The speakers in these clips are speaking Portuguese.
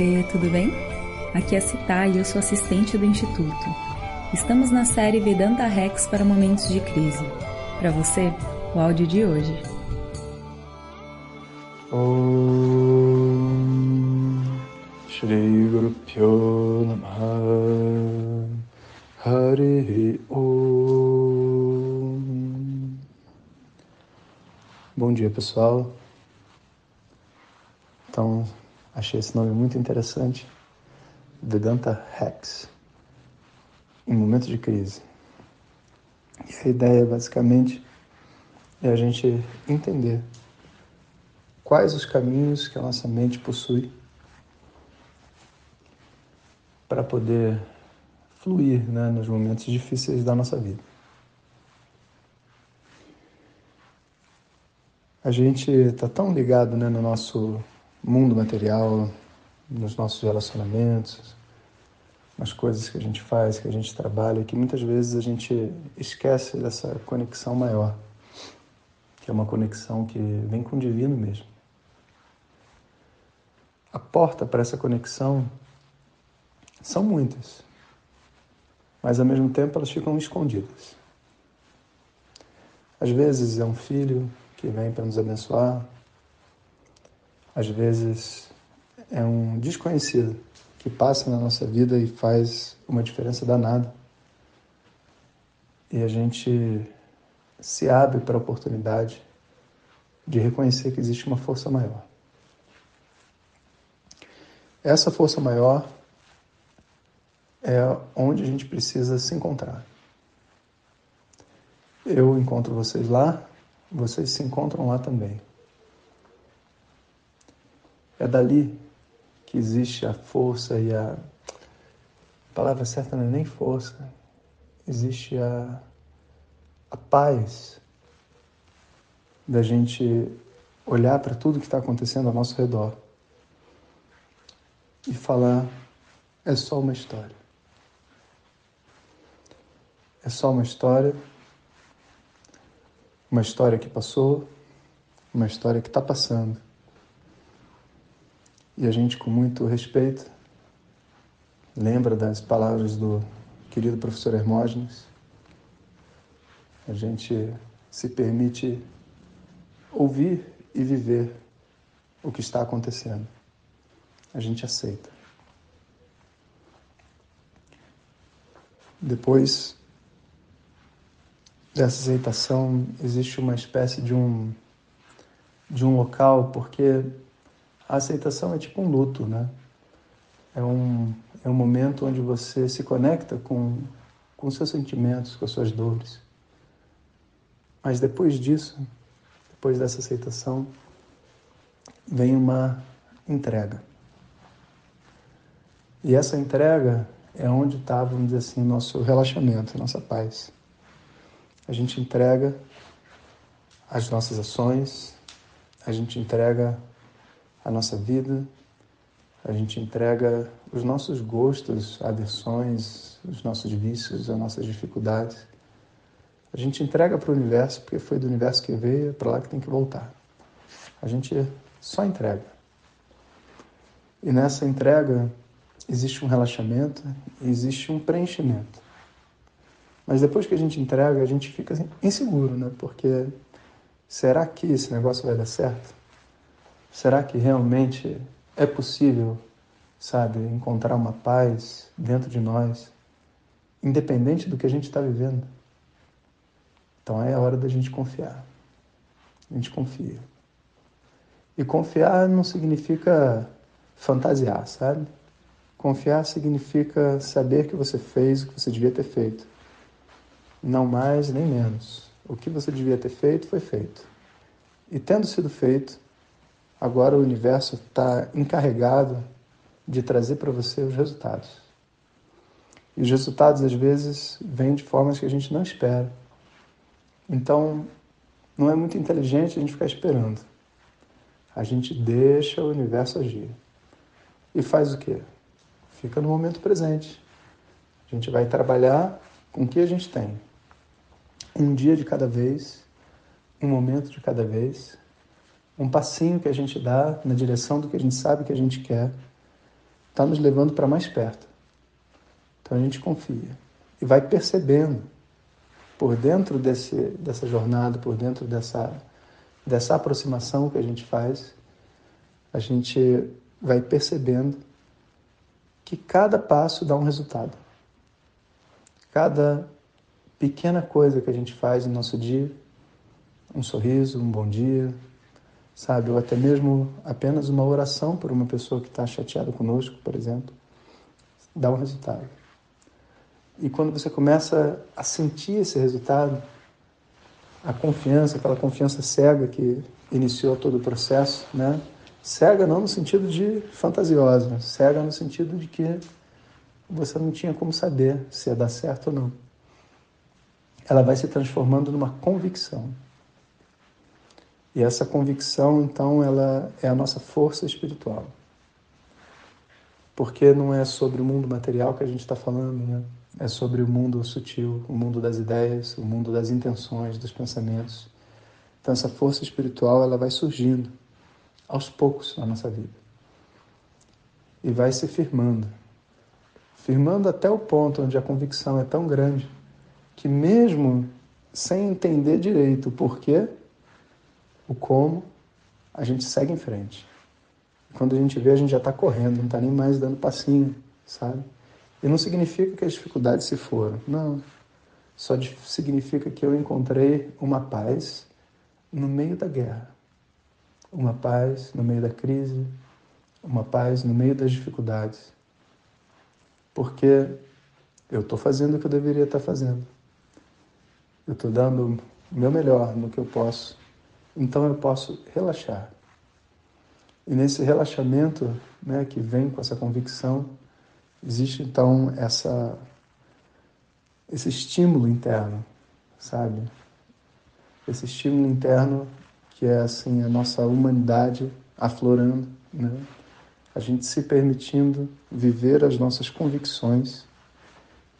Namastê, tudo bem? Aqui é Cita e eu sou assistente do Instituto. Estamos na série Vedanta Rex para momentos de crise. Para você, o áudio de hoje. Om Shri Hari Om Bom dia pessoal. Então, achei esse nome muito interessante. Vedanta Hacks. Em momentos de crise. E a ideia, basicamente, é a gente entender quais os caminhos que a nossa mente possui para poder fluir né, nos momentos difíceis da nossa vida. A gente está tão ligado né, no nosso mundo material, nos nossos relacionamentos, nas coisas que a gente faz, que a gente trabalha, que muitas vezes a gente esquece dessa conexão maior, que é uma conexão que vem com o divino mesmo. A porta para essa conexão são muitas, mas ao mesmo tempo elas ficam escondidas. Às vezes é um filho que vem para nos abençoar, às vezes é um desconhecido que passa na nossa vida e faz uma diferença danada. E a gente se abre para a oportunidade de reconhecer que existe uma força maior. Essa força maior é onde a gente precisa se encontrar. Eu encontro vocês lá, vocês se encontram lá também. É dali que existe a força e a. A palavra certa não é nem força, existe a, a paz da gente olhar para tudo que está acontecendo ao nosso redor e falar: é só uma história. É só uma história, uma história que passou, uma história que está passando e a gente, com muito respeito, lembra das palavras do querido professor Hermógenes. A gente se permite ouvir e viver o que está acontecendo. A gente aceita. Depois dessa aceitação, existe uma espécie de um, de um local, porque a aceitação é tipo um luto, né? É um, é um momento onde você se conecta com, com seus sentimentos, com as suas dores. Mas depois disso, depois dessa aceitação, vem uma entrega. E essa entrega é onde está, vamos dizer assim, nosso relaxamento, nossa paz. A gente entrega as nossas ações, a gente entrega a nossa vida, a gente entrega os nossos gostos, aversões, os nossos vícios, as nossas dificuldades. A gente entrega para o universo, porque foi do universo que veio, é para lá que tem que voltar. A gente só entrega. E nessa entrega existe um relaxamento, existe um preenchimento. Mas depois que a gente entrega, a gente fica inseguro, né? Porque será que esse negócio vai dar certo? Será que realmente é possível, sabe, encontrar uma paz dentro de nós, independente do que a gente está vivendo? Então é a hora da gente confiar. A gente confia. E confiar não significa fantasiar, sabe? Confiar significa saber que você fez o que você devia ter feito. Não mais nem menos. O que você devia ter feito foi feito. E tendo sido feito, Agora o universo está encarregado de trazer para você os resultados. E os resultados, às vezes, vêm de formas que a gente não espera. Então, não é muito inteligente a gente ficar esperando. A gente deixa o universo agir. E faz o quê? Fica no momento presente. A gente vai trabalhar com o que a gente tem. Um dia de cada vez, um momento de cada vez, um passinho que a gente dá na direção do que a gente sabe que a gente quer, está nos levando para mais perto. Então a gente confia e vai percebendo por dentro desse, dessa jornada, por dentro dessa, dessa aproximação que a gente faz, a gente vai percebendo que cada passo dá um resultado. Cada pequena coisa que a gente faz no nosso dia, um sorriso, um bom dia, sabe? Ou até mesmo apenas uma oração por uma pessoa que está chateada conosco, por exemplo, dá um resultado. E quando você começa a sentir esse resultado, a confiança, aquela confiança cega que iniciou todo o processo, né? Cega não no sentido de fantasiosa, cega no sentido de que você não tinha como saber se ia dar certo ou não. Ela vai se transformando numa convicção. E essa convicção, então, ela é a nossa força espiritual. Porque não é sobre o mundo material que a gente está falando, né? é sobre o mundo sutil, o mundo das ideias, o mundo das intenções, dos pensamentos. Então essa força espiritual ela vai surgindo aos poucos na nossa vida e vai se firmando, firmando até o ponto onde a convicção é tão grande que mesmo sem entender direito o porquê, o como, a gente segue em frente. Quando a gente vê, a gente já está correndo, não está nem mais dando passinho, sabe? E não significa que as dificuldades se foram, não. Só significa que eu encontrei uma paz no meio da guerra, uma paz no meio da crise, uma paz no meio das dificuldades. Porque eu estou fazendo o que eu deveria estar tá fazendo. Eu estou dando o meu melhor no que eu posso. Então eu posso relaxar. E nesse relaxamento né, que vem com essa convicção, Existe então essa esse estímulo interno, sabe? Esse estímulo interno que é assim a nossa humanidade aflorando, né? A gente se permitindo viver as nossas convicções,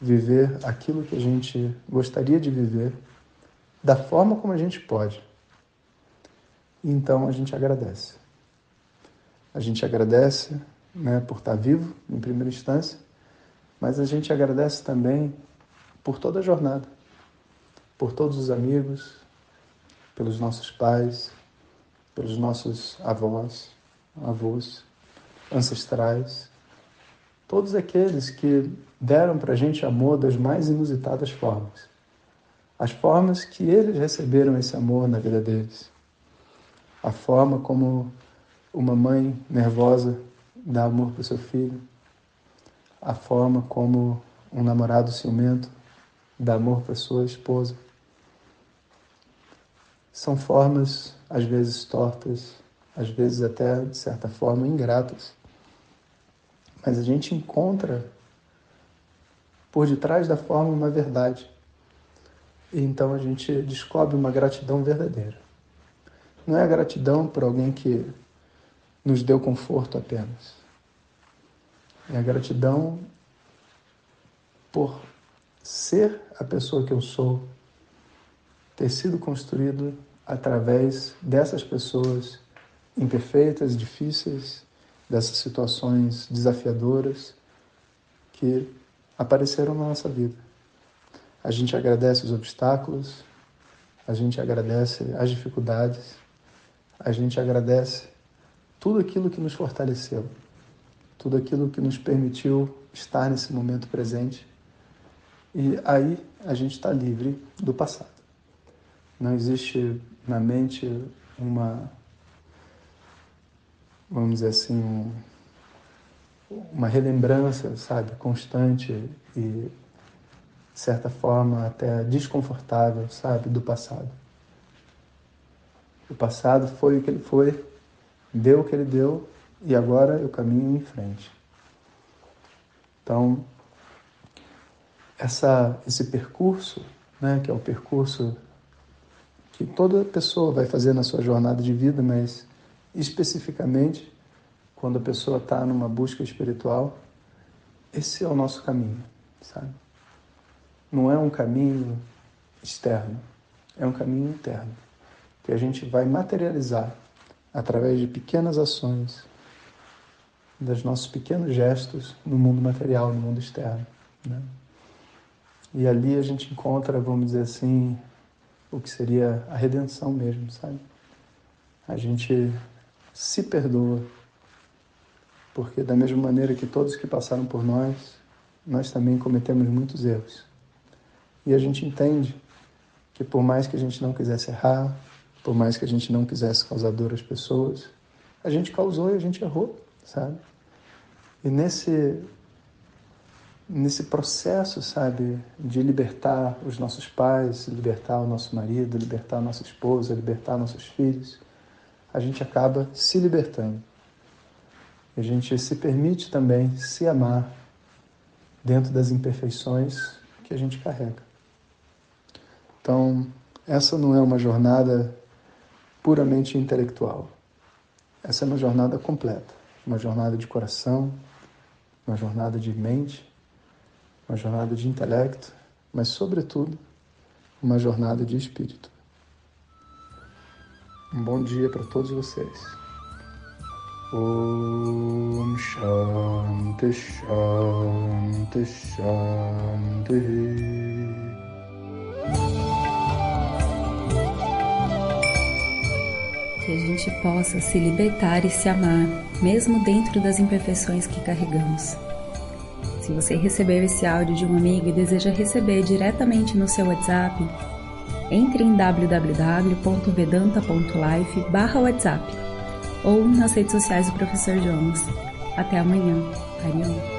viver aquilo que a gente gostaria de viver da forma como a gente pode. Então a gente agradece. A gente agradece né, por estar vivo, em primeira instância, mas a gente agradece também por toda a jornada, por todos os amigos, pelos nossos pais, pelos nossos avós, avós, ancestrais, todos aqueles que deram para a gente amor das mais inusitadas formas. As formas que eles receberam esse amor na vida deles. A forma como uma mãe nervosa dá amor para o seu filho, a forma como um namorado ciumento dá amor para sua esposa. São formas, às vezes tortas, às vezes até, de certa forma, ingratas. Mas a gente encontra por detrás da forma uma verdade. E então a gente descobre uma gratidão verdadeira. Não é gratidão por alguém que nos deu conforto apenas. É a gratidão por ser a pessoa que eu sou, ter sido construído através dessas pessoas imperfeitas, difíceis, dessas situações desafiadoras que apareceram na nossa vida. A gente agradece os obstáculos, a gente agradece as dificuldades, a gente agradece tudo aquilo que nos fortaleceu, tudo aquilo que nos permitiu estar nesse momento presente. E aí a gente está livre do passado. Não existe na mente uma, vamos dizer assim, um, uma relembrança, sabe, constante e, de certa forma, até desconfortável, sabe, do passado. O passado foi o que ele foi, deu o que ele deu e agora eu caminho em frente. Então, essa, esse percurso, né, que é o percurso que toda pessoa vai fazer na sua jornada de vida, mas especificamente quando a pessoa está numa busca espiritual, esse é o nosso caminho, sabe? Não é um caminho externo, é um caminho interno que a gente vai materializar através de pequenas ações dos nossos pequenos gestos no mundo material, no mundo externo. Né? E ali a gente encontra, vamos dizer assim, o que seria a redenção mesmo, sabe? A gente se perdoa, porque da mesma maneira que todos que passaram por nós, nós também cometemos muitos erros. E a gente entende que por mais que a gente não quisesse errar, por mais que a gente não quisesse causar dor às pessoas, a gente causou e a gente errou, sabe? E nesse nesse processo, sabe, de libertar os nossos pais, libertar o nosso marido, libertar a nossa esposa, libertar nossos filhos, a gente acaba se libertando. A gente se permite também se amar dentro das imperfeições que a gente carrega. Então, essa não é uma jornada puramente intelectual. Essa é uma jornada completa, uma jornada de coração, uma jornada de mente, uma jornada de intelecto, mas, sobretudo, uma jornada de espírito. Um bom dia para todos vocês. Om Shanti Shanti Shanti. Que a gente possa se libertar e se amar, mesmo dentro das imperfeições que carregamos. Se você recebeu esse áudio de um amigo e deseja receber diretamente no seu WhatsApp, entre em www.vedanta.life/whatsapp ou nas redes sociais do Professor Jonas. Até amanhã. Ariana.